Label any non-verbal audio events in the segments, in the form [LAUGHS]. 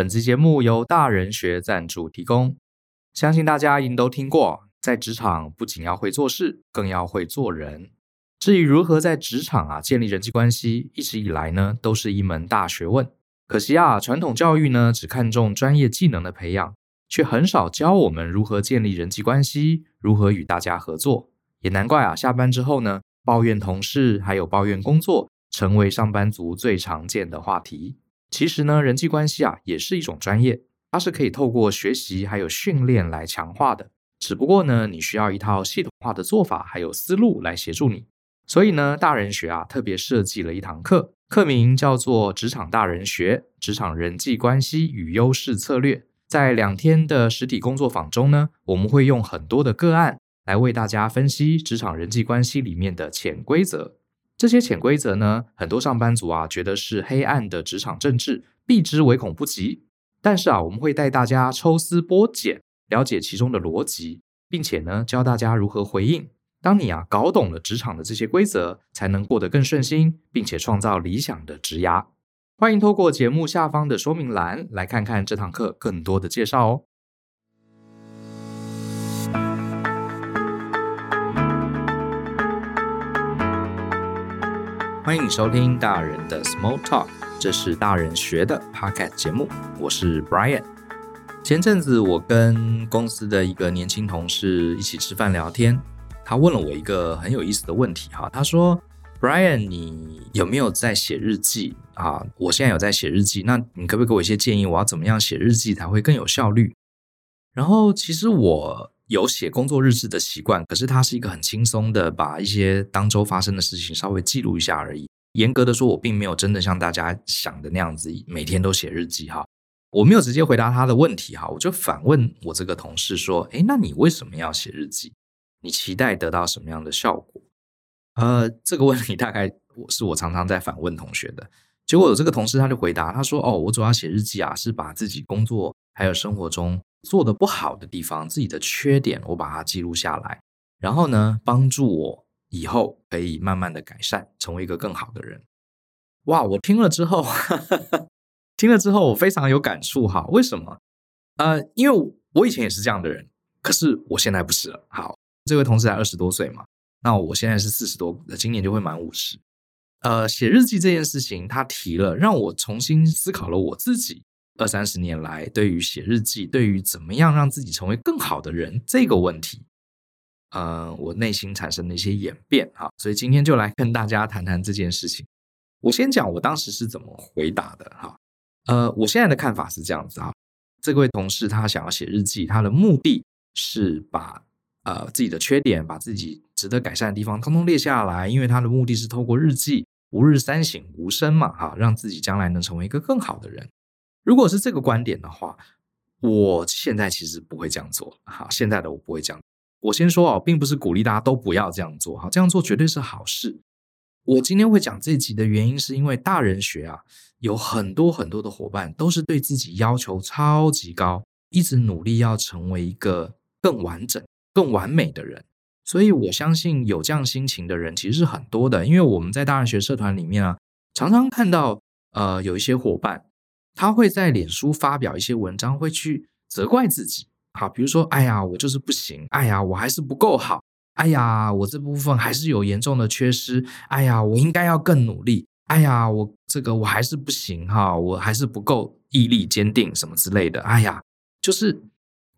本期节目由大人学赞助提供。相信大家一定都听过，在职场不仅要会做事，更要会做人。至于如何在职场啊建立人际关系，一直以来呢都是一门大学问。可惜啊，传统教育呢只看重专业技能的培养，却很少教我们如何建立人际关系，如何与大家合作。也难怪啊，下班之后呢，抱怨同事还有抱怨工作，成为上班族最常见的话题。其实呢，人际关系啊也是一种专业，它是可以透过学习还有训练来强化的。只不过呢，你需要一套系统化的做法还有思路来协助你。所以呢，大人学啊特别设计了一堂课，课名叫做《职场大人学：职场人际关系与优势策略》。在两天的实体工作坊中呢，我们会用很多的个案来为大家分析职场人际关系里面的潜规则。这些潜规则呢，很多上班族啊觉得是黑暗的职场政治，避之唯恐不及。但是啊，我们会带大家抽丝剥茧，了解其中的逻辑，并且呢，教大家如何回应。当你啊搞懂了职场的这些规则，才能过得更顺心，并且创造理想的职涯。欢迎透过节目下方的说明栏来看看这堂课更多的介绍哦。欢迎收听大人的 Small Talk，这是大人学的 Podcast 节目，我是 Brian。前阵子我跟公司的一个年轻同事一起吃饭聊天，他问了我一个很有意思的问题哈，他说：“Brian，你有没有在写日记啊？我现在有在写日记，那你可不可以给我一些建议？我要怎么样写日记才会更有效率？”然后其实我。有写工作日志的习惯，可是它是一个很轻松的，把一些当周发生的事情稍微记录一下而已。严格的说，我并没有真的像大家想的那样子，每天都写日记哈。我没有直接回答他的问题哈，我就反问我这个同事说：“诶，那你为什么要写日记？你期待得到什么样的效果？”呃，这个问题大概我是我常常在反问同学的。结果有这个同事他就回答他说：“哦，我主要写日记啊，是把自己工作还有生活中。”做的不好的地方，自己的缺点，我把它记录下来，然后呢，帮助我以后可以慢慢的改善，成为一个更好的人。哇，我听了之后，[LAUGHS] 呵呵听了之后，我非常有感触哈。为什么？呃，因为我以前也是这样的人，可是我现在不是了。好，这位同事才二十多岁嘛，那我现在是四十多，今年就会满五十。呃，写日记这件事情，他提了，让我重新思考了我自己。二三十年来，对于写日记，对于怎么样让自己成为更好的人这个问题，呃，我内心产生了一些演变哈，所以今天就来跟大家谈谈这件事情。我先讲我当时是怎么回答的哈，呃，我现在的看法是这样子啊，这位同事他想要写日记，他的目的是把呃自己的缺点，把自己值得改善的地方通通列下来，因为他的目的是透过日记，吾日三省吾身嘛哈，让自己将来能成为一个更好的人。如果是这个观点的话，我现在其实不会这样做。好，现在的我不会这样。我先说哦，并不是鼓励大家都不要这样做。哈，这样做绝对是好事。我今天会讲这集的原因，是因为大人学啊，有很多很多的伙伴都是对自己要求超级高，一直努力要成为一个更完整、更完美的人。所以我相信有这样心情的人其实是很多的，因为我们在大人学社团里面啊，常常看到呃有一些伙伴。他会在脸书发表一些文章，会去责怪自己，好，比如说，哎呀，我就是不行，哎呀，我还是不够好，哎呀，我这部分还是有严重的缺失，哎呀，我应该要更努力，哎呀，我这个我还是不行哈，我还是不够毅力坚定什么之类的，哎呀，就是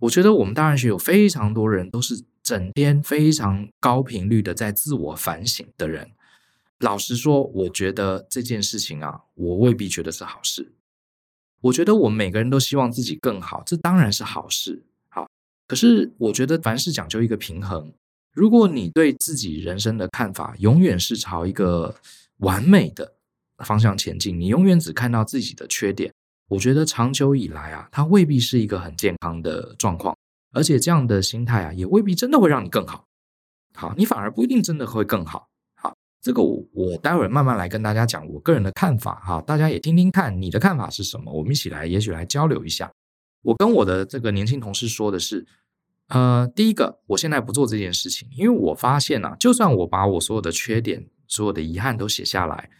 我觉得我们大人学有非常多人都是整天非常高频率的在自我反省的人，老实说，我觉得这件事情啊，我未必觉得是好事。我觉得我们每个人都希望自己更好，这当然是好事。好，可是我觉得凡事讲究一个平衡。如果你对自己人生的看法永远是朝一个完美的方向前进，你永远只看到自己的缺点，我觉得长久以来啊，它未必是一个很健康的状况。而且这样的心态啊，也未必真的会让你更好。好，你反而不一定真的会更好。这个我我待会儿慢慢来跟大家讲我个人的看法哈，大家也听听看你的看法是什么，我们一起来也许来交流一下。我跟我的这个年轻同事说的是，呃，第一个，我现在不做这件事情，因为我发现啊，就算我把我所有的缺点、所有的遗憾都写下来，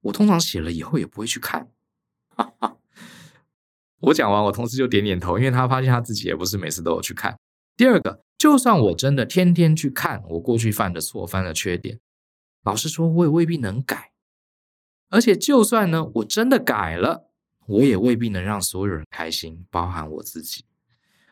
我通常写了以后也不会去看，哈哈。我讲完，我同事就点点头，因为他发现他自己也不是每次都有去看。第二个，就算我真的天天去看我过去犯的错、犯的缺点，老实说，我也未必能改。而且，就算呢，我真的改了，我也未必能让所有人开心，包含我自己。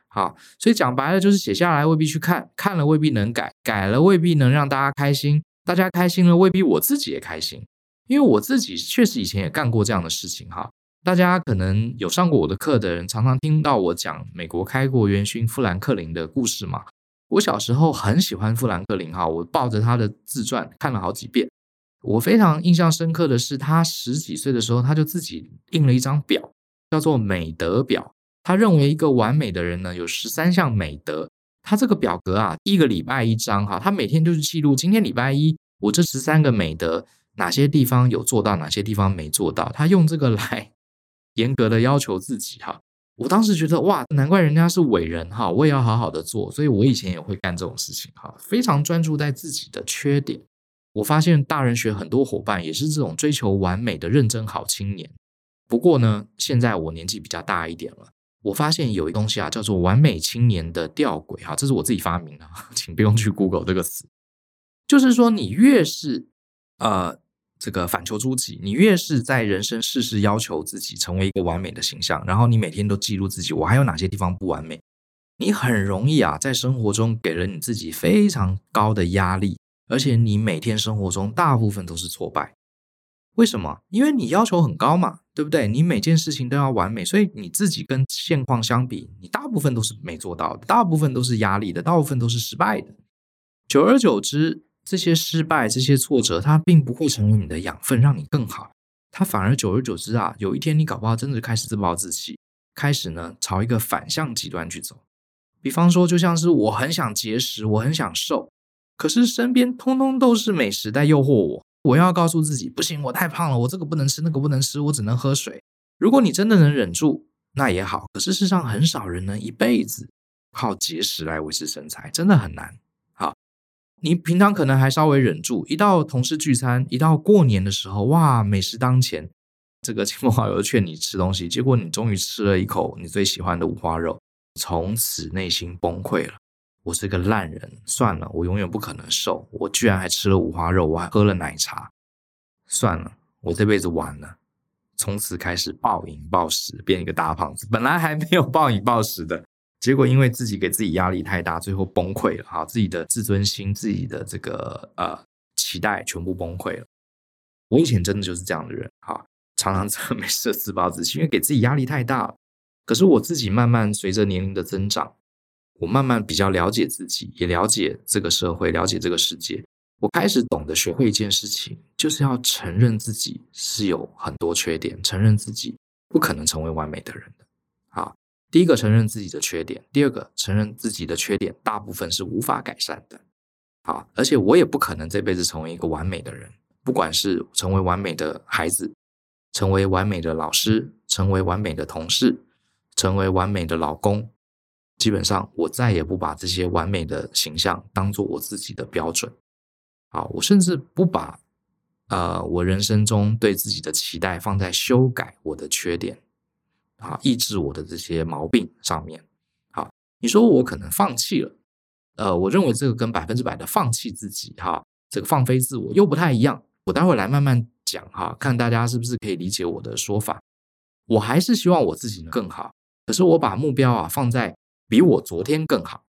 好，所以讲白了，就是写下来未必去看，看了未必能改，改了未必能让大家开心，大家开心了未必我自己也开心。因为我自己确实以前也干过这样的事情哈。大家可能有上过我的课的人，常常听到我讲美国开国元勋富兰克林的故事嘛。我小时候很喜欢富兰克林哈，我抱着他的自传看了好几遍。我非常印象深刻的是，他十几岁的时候，他就自己印了一张表，叫做美德表。他认为一个完美的人呢，有十三项美德。他这个表格啊，一个礼拜一张哈，他每天就是记录今天礼拜一，我这十三个美德哪些地方有做到，哪些地方没做到。他用这个来 [LAUGHS] 严格的要求自己哈。我当时觉得哇，难怪人家是伟人哈，我也要好好的做。所以我以前也会干这种事情哈，非常专注在自己的缺点。我发现大人学很多伙伴也是这种追求完美的认真好青年。不过呢，现在我年纪比较大一点了。我发现有一东西啊，叫做“完美青年的吊诡”哈，这是我自己发明的，请不用去 Google 这个词。就是说，你越是呃这个反求诸己，你越是在人生事事要求自己成为一个完美的形象，然后你每天都记录自己，我还有哪些地方不完美，你很容易啊，在生活中给了你自己非常高的压力，而且你每天生活中大部分都是挫败。为什么？因为你要求很高嘛，对不对？你每件事情都要完美，所以你自己跟现况相比，你大部分都是没做到的，大部分都是压力的，大部分都是失败的。久而久之，这些失败、这些挫折，它并不会成为你的养分，让你更好。它反而久而久之啊，有一天你搞不好真的开始自暴自弃，开始呢朝一个反向极端去走。比方说，就像是我很想节食，我很想瘦，可是身边通通都是美食在诱惑我。我要告诉自己，不行，我太胖了，我这个不能吃，那个不能吃，我只能喝水。如果你真的能忍住，那也好。可是世上很少人能一辈子靠节食来维持身材，真的很难。你平常可能还稍微忍住，一到同事聚餐，一到过年的时候，哇，美食当前，这个亲朋好友劝你吃东西，结果你终于吃了一口你最喜欢的五花肉，从此内心崩溃了。我是个烂人，算了，我永远不可能瘦。我居然还吃了五花肉，我还喝了奶茶，算了，我这辈子完了。从此开始暴饮暴食，变一个大胖子。本来还没有暴饮暴食的，结果因为自己给自己压力太大，最后崩溃了。哈，自己的自尊心、自己的这个呃期待全部崩溃了。我以前真的就是这样的人，哈，常常这没事自暴自弃，因为给自己压力太大了。可是我自己慢慢随着年龄的增长。我慢慢比较了解自己，也了解这个社会，了解这个世界。我开始懂得学会一件事情，就是要承认自己是有很多缺点，承认自己不可能成为完美的人。第一个承认自己的缺点，第二个承认自己的缺点大部分是无法改善的。好，而且我也不可能这辈子成为一个完美的人，不管是成为完美的孩子，成为完美的老师，成为完美的同事，成为完美的老公。基本上，我再也不把这些完美的形象当做我自己的标准。好，我甚至不把呃我人生中对自己的期待放在修改我的缺点，啊，抑制我的这些毛病上面。好，你说我可能放弃了，呃，我认为这个跟百分之百的放弃自己，哈，这个放飞自我又不太一样。我待会来慢慢讲，哈，看大家是不是可以理解我的说法。我还是希望我自己能更好，可是我把目标啊放在。比我昨天更好，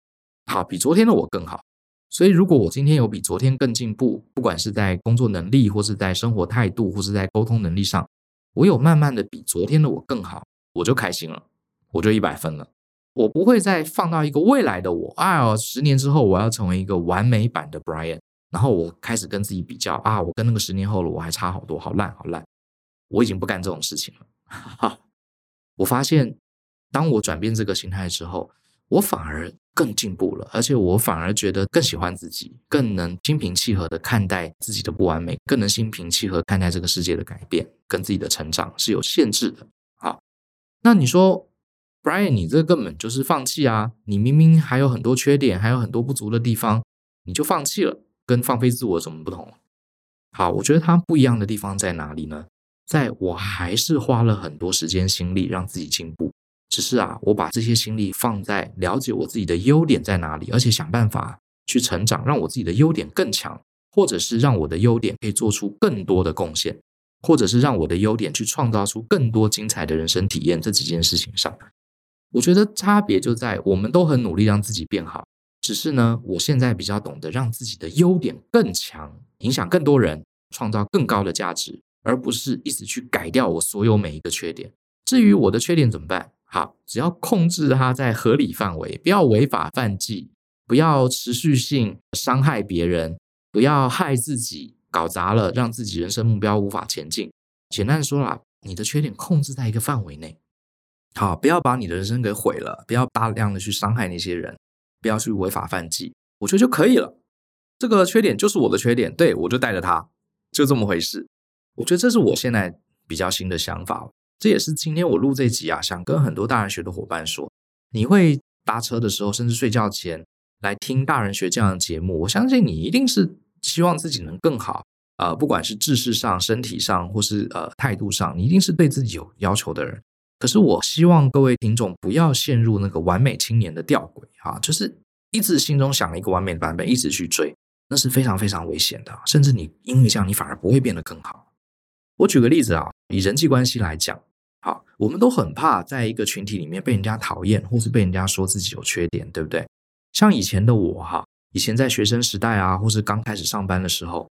好，比昨天的我更好。所以，如果我今天有比昨天更进步，不管是在工作能力，或是在生活态度，或是在沟通能力上，我有慢慢的比昨天的我更好，我就开心了，我就一百分了。我不会再放到一个未来的我，啊，十年之后我要成为一个完美版的 Brian，然后我开始跟自己比较啊，我跟那个十年后的我还差好多，好烂，好烂。我已经不干这种事情了。哈哈，我发现，当我转变这个心态之后。我反而更进步了，而且我反而觉得更喜欢自己，更能心平气和的看待自己的不完美，更能心平气和看待这个世界的改变，跟自己的成长是有限制的。那你说，Brian，你这根本就是放弃啊！你明明还有很多缺点，还有很多不足的地方，你就放弃了，跟放飞自我怎么不同？好，我觉得它不一样的地方在哪里呢？在我还是花了很多时间心力让自己进步。只是啊，我把这些心力放在了解我自己的优点在哪里，而且想办法去成长，让我自己的优点更强，或者是让我的优点可以做出更多的贡献，或者是让我的优点去创造出更多精彩的人生体验这几件事情上。我觉得差别就在我们都很努力让自己变好，只是呢，我现在比较懂得让自己的优点更强，影响更多人，创造更高的价值，而不是一直去改掉我所有每一个缺点。至于我的缺点怎么办？好，只要控制它在合理范围，不要违法犯纪，不要持续性伤害别人，不要害自己，搞砸了，让自己人生目标无法前进。简单说啦，你的缺点控制在一个范围内。好，不要把你的人生给毁了，不要大量的去伤害那些人，不要去违法犯纪，我觉得就可以了。这个缺点就是我的缺点，对，我就带着它，就这么回事。我觉得这是我现在比较新的想法，这也是今天我录这集啊，想跟很多大人学的伙伴说，你会搭车的时候，甚至睡觉前来听大人学这样的节目，我相信你一定是希望自己能更好，呃，不管是知识上、身体上，或是呃态度上，你一定是对自己有要求的人。可是我希望各位听众不要陷入那个完美青年的吊诡啊，就是一直心中想一个完美的版本，一直去追，那是非常非常危险的。甚至你因为这样，你反而不会变得更好。我举个例子啊，以人际关系来讲，好，我们都很怕在一个群体里面被人家讨厌，或是被人家说自己有缺点，对不对？像以前的我哈，以前在学生时代啊，或是刚开始上班的时候，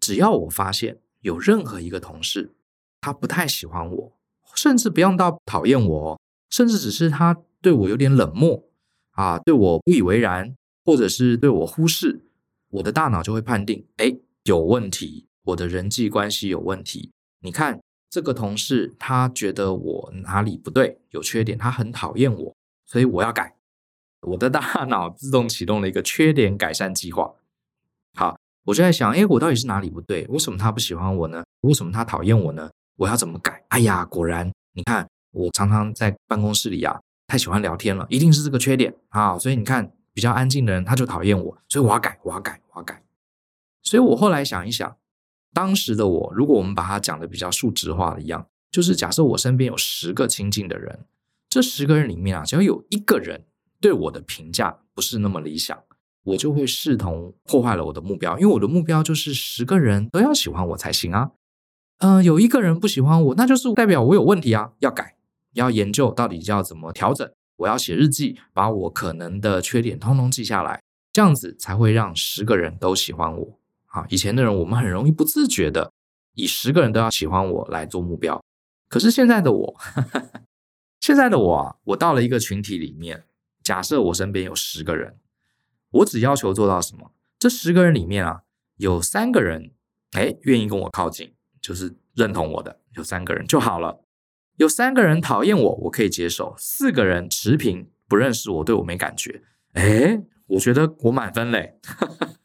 只要我发现有任何一个同事他不太喜欢我。甚至不用到讨厌我，甚至只是他对我有点冷漠啊，对我不以为然，或者是对我忽视，我的大脑就会判定，哎，有问题，我的人际关系有问题。你看这个同事，他觉得我哪里不对，有缺点，他很讨厌我，所以我要改。我的大 [LAUGHS] 脑自动启动了一个缺点改善计划。好，我就在想，哎，我到底是哪里不对？为什么他不喜欢我呢？为什么他讨厌我呢？我要怎么改？哎呀，果然，你看，我常常在办公室里、啊，太喜欢聊天了，一定是这个缺点啊。所以你看，比较安静的人他就讨厌我，所以我要改，我要改，我要改。所以我后来想一想，当时的我，如果我们把它讲的比较数值化的一样，就是假设我身边有十个亲近的人，这十个人里面啊，只要有一个人对我的评价不是那么理想，我就会视同破坏了我的目标，因为我的目标就是十个人都要喜欢我才行啊。嗯、有一个人不喜欢我，那就是代表我有问题啊，要改，要研究到底要怎么调整。我要写日记，把我可能的缺点通通记下来，这样子才会让十个人都喜欢我。啊，以前的人我们很容易不自觉的以十个人都要喜欢我来做目标，可是现在的我，呵 [LAUGHS] 呵现在的我啊，我到了一个群体里面，假设我身边有十个人，我只要求做到什么？这十个人里面啊，有三个人，哎，愿意跟我靠近。就是认同我的有三个人就好了，有三个人讨厌我，我可以接受；四个人持平，不认识我，对我没感觉。诶，我觉得我满分嘞。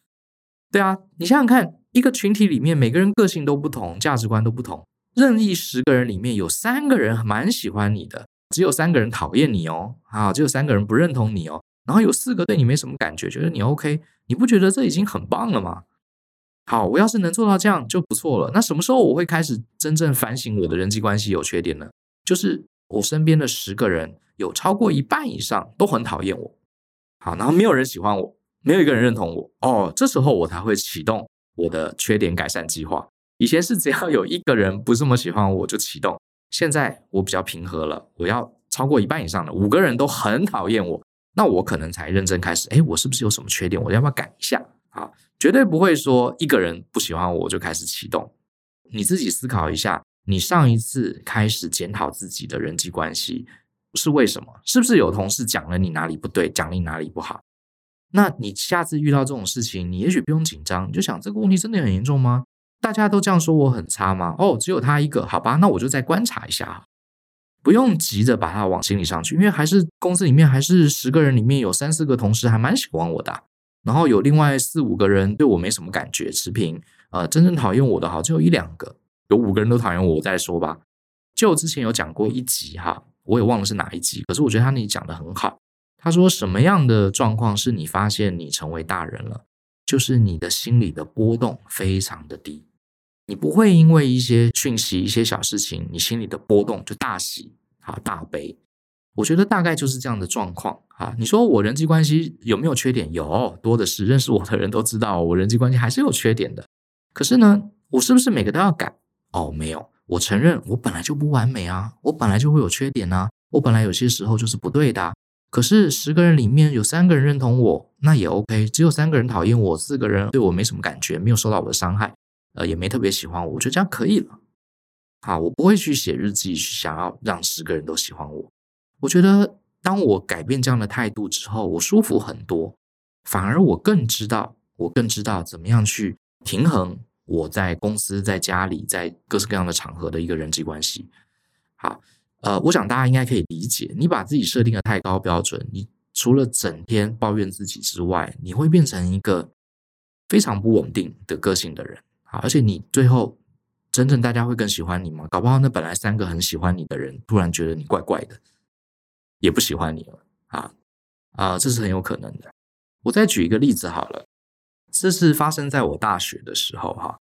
[LAUGHS] 对啊，你想想看，一个群体里面每个人个性都不同，价值观都不同，任意十个人里面有三个人蛮喜欢你的，只有三个人讨厌你哦，啊，只有三个人不认同你哦，然后有四个对你没什么感觉，觉得你 OK，你不觉得这已经很棒了吗？好，我要是能做到这样就不错了。那什么时候我会开始真正反省我的人际关系有缺点呢？就是我身边的十个人有超过一半以上都很讨厌我。好，然后没有人喜欢我，没有一个人认同我。哦，这时候我才会启动我的缺点改善计划。以前是只要有一个人不这么喜欢我，就启动。现在我比较平和了，我要超过一半以上的五个人都很讨厌我，那我可能才认真开始。诶，我是不是有什么缺点？我要不要改一下？啊，绝对不会说一个人不喜欢我，我就开始启动。你自己思考一下，你上一次开始检讨自己的人际关系是为什么？是不是有同事讲了你哪里不对，讲了你哪里不好？那你下次遇到这种事情，你也许不用紧张，你就想这个问题真的很严重吗？大家都这样说我很差吗？哦，只有他一个，好吧，那我就再观察一下，不用急着把他往心里上去，因为还是公司里面还是十个人里面有三四个同事还蛮喜欢我的。然后有另外四五个人对我没什么感觉，持平。呃，真正讨厌我的好，只有一两个。有五个人都讨厌我，我再说吧。就之前有讲过一集哈，我也忘了是哪一集。可是我觉得他那里讲的很好。他说什么样的状况是你发现你成为大人了？就是你的心里的波动非常的低，你不会因为一些讯息、一些小事情，你心里的波动就大喜啊大悲。我觉得大概就是这样的状况啊。你说我人际关系有没有缺点？有，多的是。认识我的人都知道，我人际关系还是有缺点的。可是呢，我是不是每个都要改？哦，没有。我承认，我本来就不完美啊，我本来就会有缺点啊，我本来有些时候就是不对的。可是十个人里面有三个人认同我，那也 OK。只有三个人讨厌我，四个人对我没什么感觉，没有受到我的伤害，呃，也没特别喜欢我，我觉得这样可以了。好，我不会去写日记，去想要让十个人都喜欢我。我觉得，当我改变这样的态度之后，我舒服很多，反而我更知道，我更知道怎么样去平衡。我在公司、在家里、在各式各样的场合的一个人际关系，好，呃，我想大家应该可以理解。你把自己设定的太高标准，你除了整天抱怨自己之外，你会变成一个非常不稳定的个性的人。好，而且你最后真正大家会更喜欢你吗？搞不好那本来三个很喜欢你的人，突然觉得你怪怪的，也不喜欢你了。啊啊，这是很有可能的。我再举一个例子好了。这是发生在我大学的时候，哈，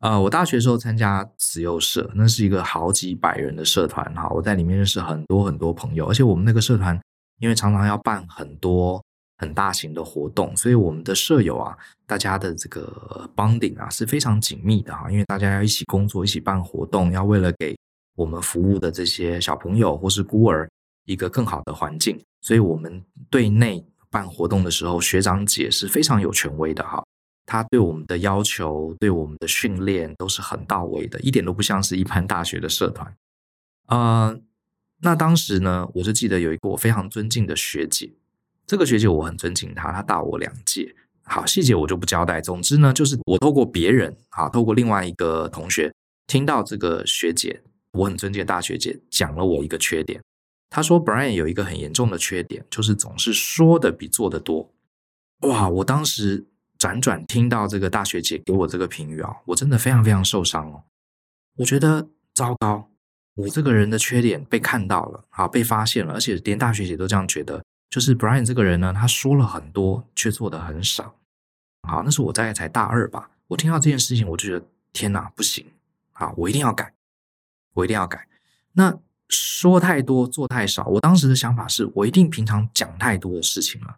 呃，我大学时候参加慈幼社，那是一个好几百人的社团，哈，我在里面认识很多很多朋友，而且我们那个社团因为常常要办很多很大型的活动，所以我们的舍友啊，大家的这个 bonding 啊是非常紧密的，哈，因为大家要一起工作，一起办活动，要为了给我们服务的这些小朋友或是孤儿一个更好的环境，所以我们对内办活动的时候，学长姐是非常有权威的，哈。他对我们的要求，对我们的训练都是很到位的，一点都不像是一般大学的社团。呃，那当时呢，我就记得有一个我非常尊敬的学姐，这个学姐我很尊敬她，她大我两届。好，细节我就不交代。总之呢，就是我透过别人，啊，透过另外一个同学听到这个学姐，我很尊敬大学姐讲了我一个缺点。她说，Brian 有一个很严重的缺点，就是总是说的比做的多。哇，我当时。辗转听到这个大学姐给我这个评语啊，我真的非常非常受伤哦。我觉得糟糕，我这个人的缺点被看到了，啊，被发现了，而且连大学姐都这样觉得。就是 Brian 这个人呢，他说了很多，却做的很少。好，那是我大概才大二吧。我听到这件事情，我就觉得天哪，不行！啊，我一定要改，我一定要改。那说太多，做太少。我当时的想法是我一定平常讲太多的事情了。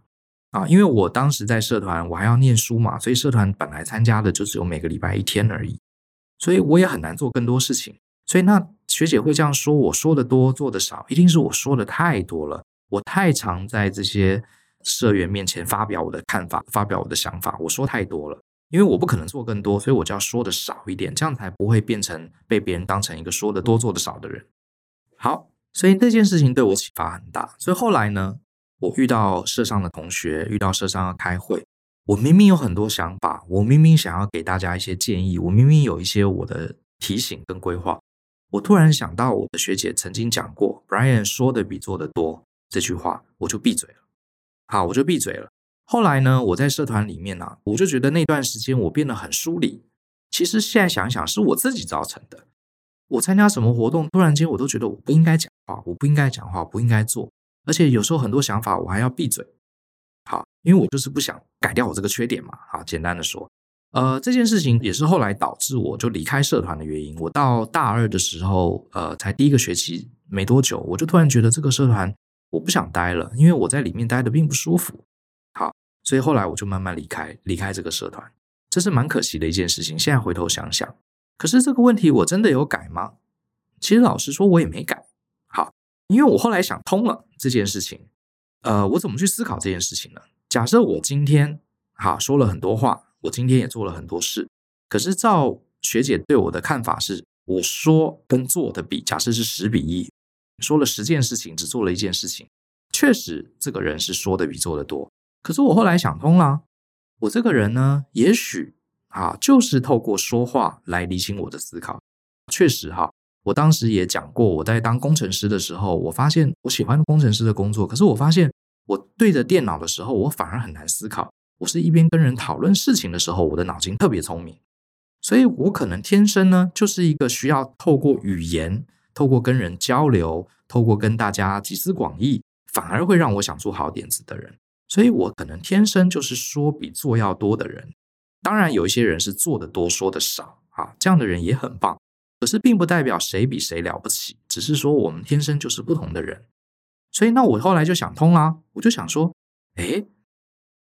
啊，因为我当时在社团，我还要念书嘛，所以社团本来参加的就只有每个礼拜一天而已，所以我也很难做更多事情。所以那学姐会这样说，我说的多，做的少，一定是我说的太多了，我太常在这些社员面前发表我的看法，发表我的想法，我说太多了，因为我不可能做更多，所以我就要说的少一点，这样才不会变成被别人当成一个说的多、做的少的人。好，所以这件事情对我启发很大，所以后来呢，我遇到社上的同学，遇到社上要开会，我明明有很多想法，我明明想要给大家一些建议，我明明有一些我的提醒跟规划，我突然想到我的学姐曾经讲过 “Brian 说的比做的多”这句话，我就闭嘴了。好，我就闭嘴了。后来呢，我在社团里面呢、啊，我就觉得那段时间我变得很疏离。其实现在想想，是我自己造成的。我参加什么活动，突然间我都觉得我不应该讲话，我不应该讲话，不应该做。而且有时候很多想法我还要闭嘴，好，因为我就是不想改掉我这个缺点嘛。好，简单的说，呃，这件事情也是后来导致我就离开社团的原因。我到大二的时候，呃，才第一个学期没多久，我就突然觉得这个社团我不想待了，因为我在里面待的并不舒服。好，所以后来我就慢慢离开，离开这个社团，这是蛮可惜的一件事情。现在回头想想，可是这个问题我真的有改吗？其实老实说，我也没改。好因为我后来想通了这件事情，呃，我怎么去思考这件事情呢？假设我今天哈说了很多话，我今天也做了很多事，可是照学姐对我的看法是，我说跟做的比，假设是十比一，说了十件事情，只做了一件事情，确实这个人是说的比做的多。可是我后来想通了，我这个人呢，也许啊，就是透过说话来理清我的思考，确实哈。我当时也讲过，我在当工程师的时候，我发现我喜欢工程师的工作，可是我发现我对着电脑的时候，我反而很难思考。我是一边跟人讨论事情的时候，我的脑筋特别聪明，所以我可能天生呢就是一个需要透过语言、透过跟人交流、透过跟大家集思广益，反而会让我想出好点子的人。所以我可能天生就是说比做要多的人。当然，有一些人是做的多，说的少啊，这样的人也很棒。可是并不代表谁比谁了不起，只是说我们天生就是不同的人。所以那我后来就想通啦，我就想说，诶，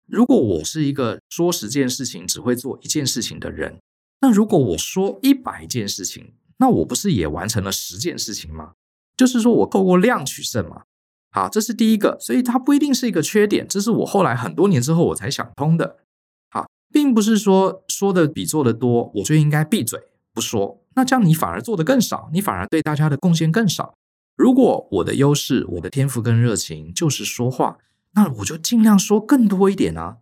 如果我是一个说十件事情只会做一件事情的人，那如果我说一百件事情，那我不是也完成了十件事情吗？就是说我透过量取胜嘛。好，这是第一个，所以它不一定是一个缺点，这是我后来很多年之后我才想通的。好，并不是说说的比做的多，我就应该闭嘴不说，那这样你反而做的更少，你反而对大家的贡献更少。如果我的优势、我的天赋跟热情就是说话，那我就尽量说更多一点啊。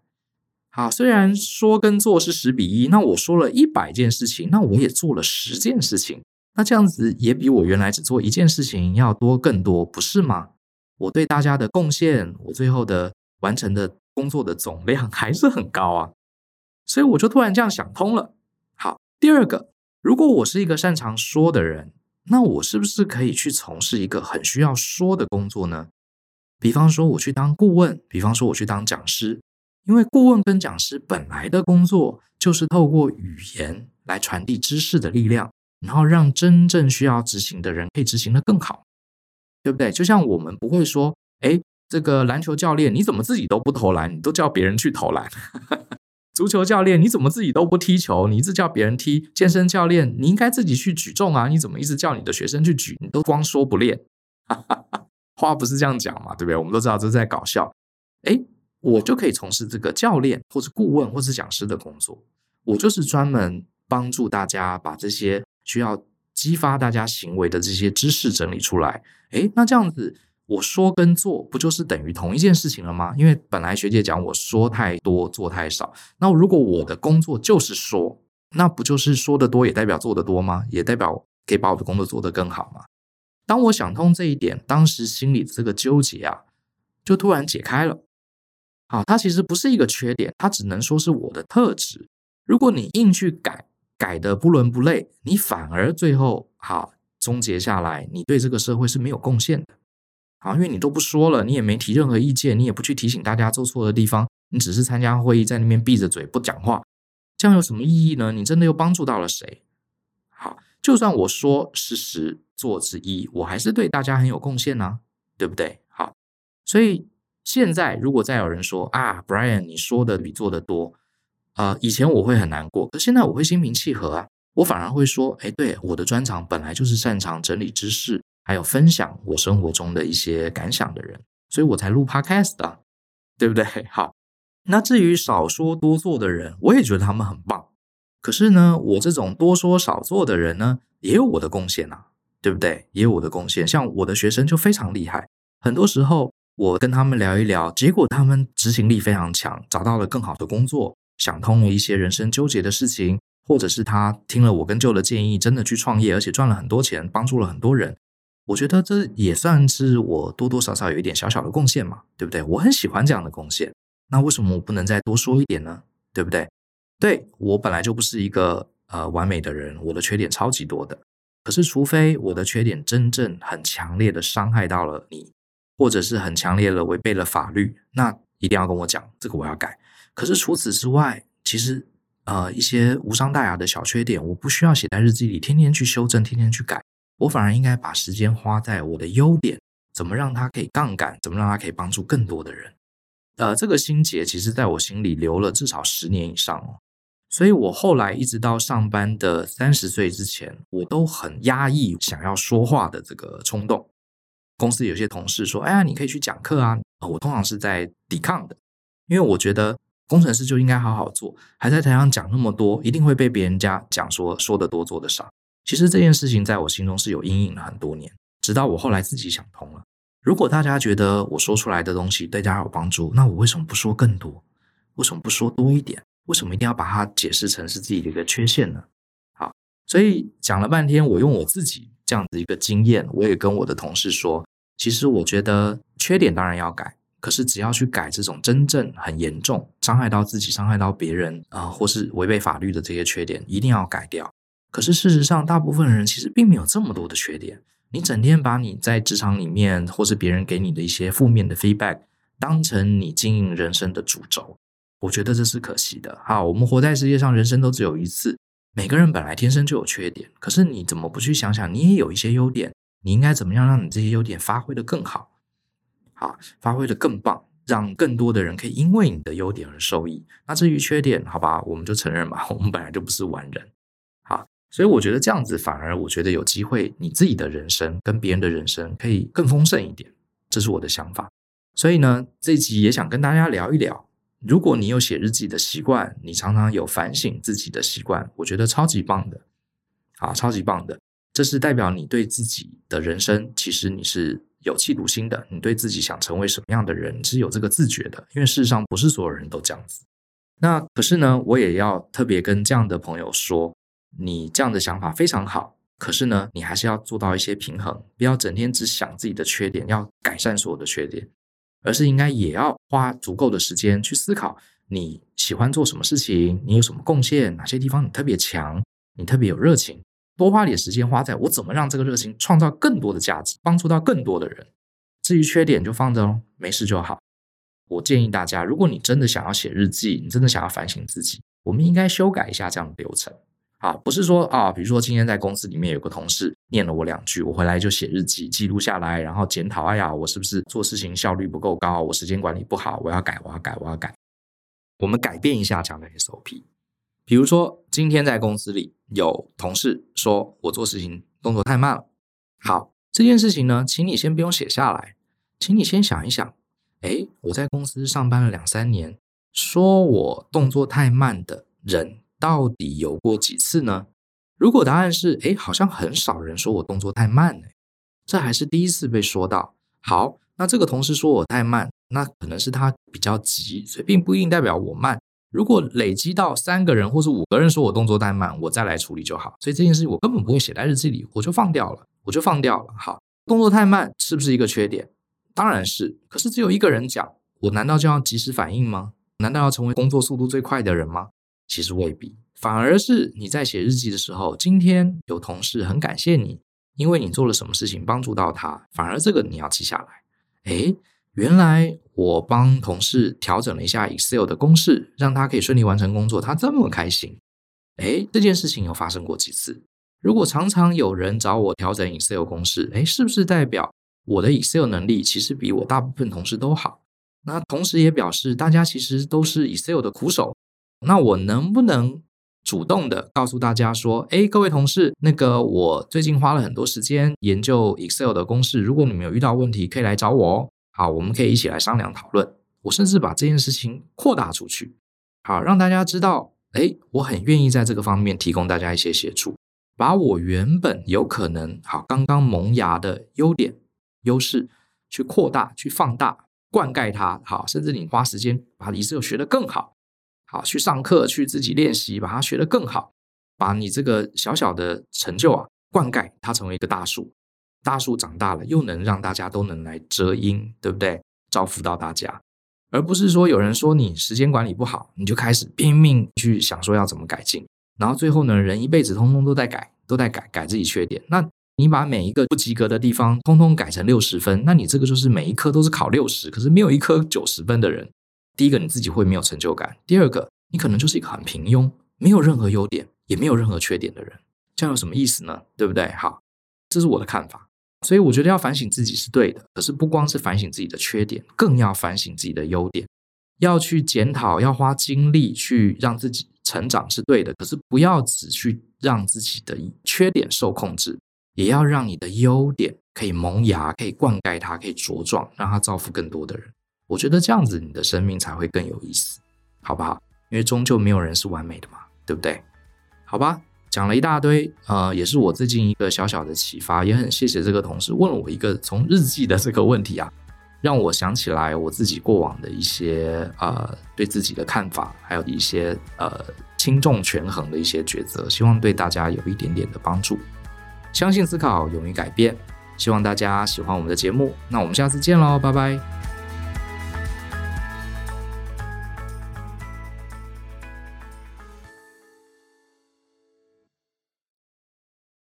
好，虽然说跟做是十比一，那我说了一百件事情，那我也做了十件事情，那这样子也比我原来只做一件事情要多更多，不是吗？我对大家的贡献，我最后的完成的工作的总量还是很高啊，所以我就突然这样想通了。好，第二个，如果我是一个擅长说的人，那我是不是可以去从事一个很需要说的工作呢？比方说我去当顾问，比方说我去当讲师，因为顾问跟讲师本来的工作就是透过语言来传递知识的力量，然后让真正需要执行的人可以执行得更好。对不对？就像我们不会说，哎，这个篮球教练你怎么自己都不投篮，你都叫别人去投篮？[LAUGHS] 足球教练你怎么自己都不踢球，你一直叫别人踢？健身教练你应该自己去举重啊，你怎么一直叫你的学生去举？你都光说不练，[LAUGHS] 话不是这样讲嘛？对不对？我们都知道这是在搞笑。哎，我就可以从事这个教练或是顾问或是讲师的工作，我就是专门帮助大家把这些需要。激发大家行为的这些知识整理出来，诶，那这样子我说跟做不就是等于同一件事情了吗？因为本来学姐讲我说太多做太少，那如果我的工作就是说，那不就是说的多也代表做的多吗？也代表可以把我的工作做得更好吗？当我想通这一点，当时心里的这个纠结啊，就突然解开了。好，它其实不是一个缺点，它只能说是我的特质。如果你硬去改。改的不伦不类，你反而最后好终结下来，你对这个社会是没有贡献的。好，因为你都不说了，你也没提任何意见，你也不去提醒大家做错的地方，你只是参加会议，在那边闭着嘴不讲话，这样有什么意义呢？你真的又帮助到了谁？好，就算我说是十做之一，我还是对大家很有贡献呢、对不对？好，所以现在如果再有人说啊，Brian，你说的比做的多。啊、以前我会很难过，可现在我会心平气和啊。我反而会说，哎，对，我的专长本来就是擅长整理知识，还有分享我生活中的一些感想的人，所以我才录 Podcast 啊，对不对？[LAUGHS] 好，那至于少说多做的人，我也觉得他们很棒。可是呢，我这种多说少做的人呢，也有我的贡献啊，对不对？也有我的贡献。像我的学生就非常厉害，很多时候我跟他们聊一聊，结果他们执行力非常强，找到了更好的工作。想通了一些人生纠结的事情，或者是他听了我跟舅的建议，真的去创业，而且赚了很多钱，帮助了很多人。我觉得这也算是我多多少少有一点小小的贡献嘛，对不对？我很喜欢这样的贡献。那为什么我不能再多说一点呢？对不对？对，我本来就不是一个呃完美的人，我的缺点超级多的。可是，除非我的缺点真正很强烈的伤害到了你，或者是很强烈的违背了法律，那一定要跟我讲，这个我要改。可是除此之外，其实呃一些无伤大雅的小缺点，我不需要写在日记里，天天去修正，天天去改。我反而应该把时间花在我的优点，怎么让它可以杠杆，怎么让它可以帮助更多的人。呃，这个心结其实在我心里留了至少十年以上哦。所以我后来一直到上班的三十岁之前，我都很压抑想要说话的这个冲动。公司有些同事说：“哎呀，你可以去讲课啊。”我通常是在抵抗的，因为我觉得。工程师就应该好好做，还在台上讲那么多，一定会被别人家讲说说的多做的少。其实这件事情在我心中是有阴影了很多年，直到我后来自己想通了。如果大家觉得我说出来的东西对大家有帮助，那我为什么不说更多？为什么不说多一点？为什么一定要把它解释成是自己的一个缺陷呢？好，所以讲了半天，我用我自己这样的一个经验，我也跟我的同事说，其实我觉得缺点当然要改。可是，只要去改这种真正很严重、伤害到自己、伤害到别人啊、或是违背法律的这些缺点，一定要改掉。可是事实上，大部分人其实并没有这么多的缺点。你整天把你在职场里面，或是别人给你的一些负面的 feedback，当成你经营人生的主轴，我觉得这是可惜的。好，我们活在世界上，人生都只有一次，每个人本来天生就有缺点，可是你怎么不去想想，你也有一些优点？你应该怎么样让你这些优点发挥得更好？好，发挥得更棒，让更多的人可以因为你的优点而受益。那至于缺点，好吧，我们就承认吧，[LAUGHS] 我们本来就不是完人。好，所以我觉得这样子反而我觉得有机会，你自己的人生跟别人的人生可以更丰盛一点，这是我的想法。所以呢，这一集也想跟大家聊一聊。如果你有写日记的习惯，你常常有反省自己的习惯，我觉得超级棒的，啊，超级棒的，这是代表你对自己的人生，其实你是有企图心的，你对自己想成为什么样的人，是有这个自觉的，因为事实上不是所有人都这样子。那可是呢，我也要特别跟这样的朋友说，你这样的想法非常好，可是呢，你还是要做到一些平衡，不要整天只想自己的缺点，要改善所有的缺点。而是应该也要花足够的时间去思考你喜欢做什么事情，你有什么贡献，哪些地方你特别强，你特别有热情，多花点时间花在我怎么让这个热情创造更多的价值，帮助到更多的人。至于缺点就放着喽，没事就好。我建议大家，如果你真的想要写日记，你真的想要反省自己，我们应该修改一下这样的流程。啊，不是说啊，比如说今天在公司里面有个同事念了我两句，我回来就写日记记录下来，然后检讨。哎呀，我是不是做事情效率不够高？我时间管理不好，我要改，我要改，我要改。我们改变一下这样的 SOP。比如说今天在公司里有同事说我做事情动作太慢了。好，这件事情呢，请你先不用写下来，请你先想一想。哎，我在公司上班了两三年，说我动作太慢的人。到底有过几次呢？如果答案是，诶，好像很少人说我动作太慢呢，这还是第一次被说到。好，那这个同事说我太慢，那可能是他比较急，所以并不一定代表我慢。如果累积到三个人或是五个人说我动作太慢，我再来处理就好。所以这件事情我根本不会写在日记里，我就放掉了，我就放掉了。好，动作太慢是不是一个缺点？当然是。可是只有一个人讲，我难道就要及时反应吗？难道要成为工作速度最快的人吗？其实未必，反而是你在写日记的时候，今天有同事很感谢你，因为你做了什么事情帮助到他，反而这个你要记下来。诶，原来我帮同事调整了一下 Excel 的公式，让他可以顺利完成工作，他这么开心。诶，这件事情有发生过几次？如果常常有人找我调整 Excel 公式，诶，是不是代表我的 Excel 能力其实比我大部分同事都好？那同时也表示大家其实都是 Excel 的苦手。那我能不能主动的告诉大家说，诶，各位同事，那个我最近花了很多时间研究 Excel 的公式，如果你们有遇到问题，可以来找我哦。好，我们可以一起来商量讨论。我甚至把这件事情扩大出去，好，让大家知道，诶，我很愿意在这个方面提供大家一些协助，把我原本有可能好刚刚萌芽的优点、优势去扩大、去放大、灌溉它，好，甚至你花时间把 Excel 学得更好。好，去上课，去自己练习，把它学得更好，把你这个小小的成就啊，灌溉它成为一个大树，大树长大了，又能让大家都能来遮阴，对不对？造福到大家，而不是说有人说你时间管理不好，你就开始拼命去想说要怎么改进，然后最后呢，人一辈子通通都在改，都在改，改自己缺点。那你把每一个不及格的地方通通改成六十分，那你这个就是每一科都是考六十，可是没有一科九十分的人。第一个，你自己会没有成就感；第二个，你可能就是一个很平庸、没有任何优点、也没有任何缺点的人。这样有什么意思呢？对不对？好，这是我的看法。所以我觉得要反省自己是对的，可是不光是反省自己的缺点，更要反省自己的优点，要去检讨，要花精力去让自己成长是对的。可是不要只去让自己的缺点受控制，也要让你的优点可以萌芽，可以灌溉它，可以茁壮，让它造福更多的人。我觉得这样子你的生命才会更有意思，好不好？因为终究没有人是完美的嘛，对不对？好吧，讲了一大堆，呃，也是我最近一个小小的启发，也很谢谢这个同事问了我一个从日记的这个问题啊，让我想起来我自己过往的一些呃对自己的看法，还有一些呃轻重权衡的一些抉择，希望对大家有一点点的帮助。相信思考，勇于改变，希望大家喜欢我们的节目，那我们下次见喽，拜拜。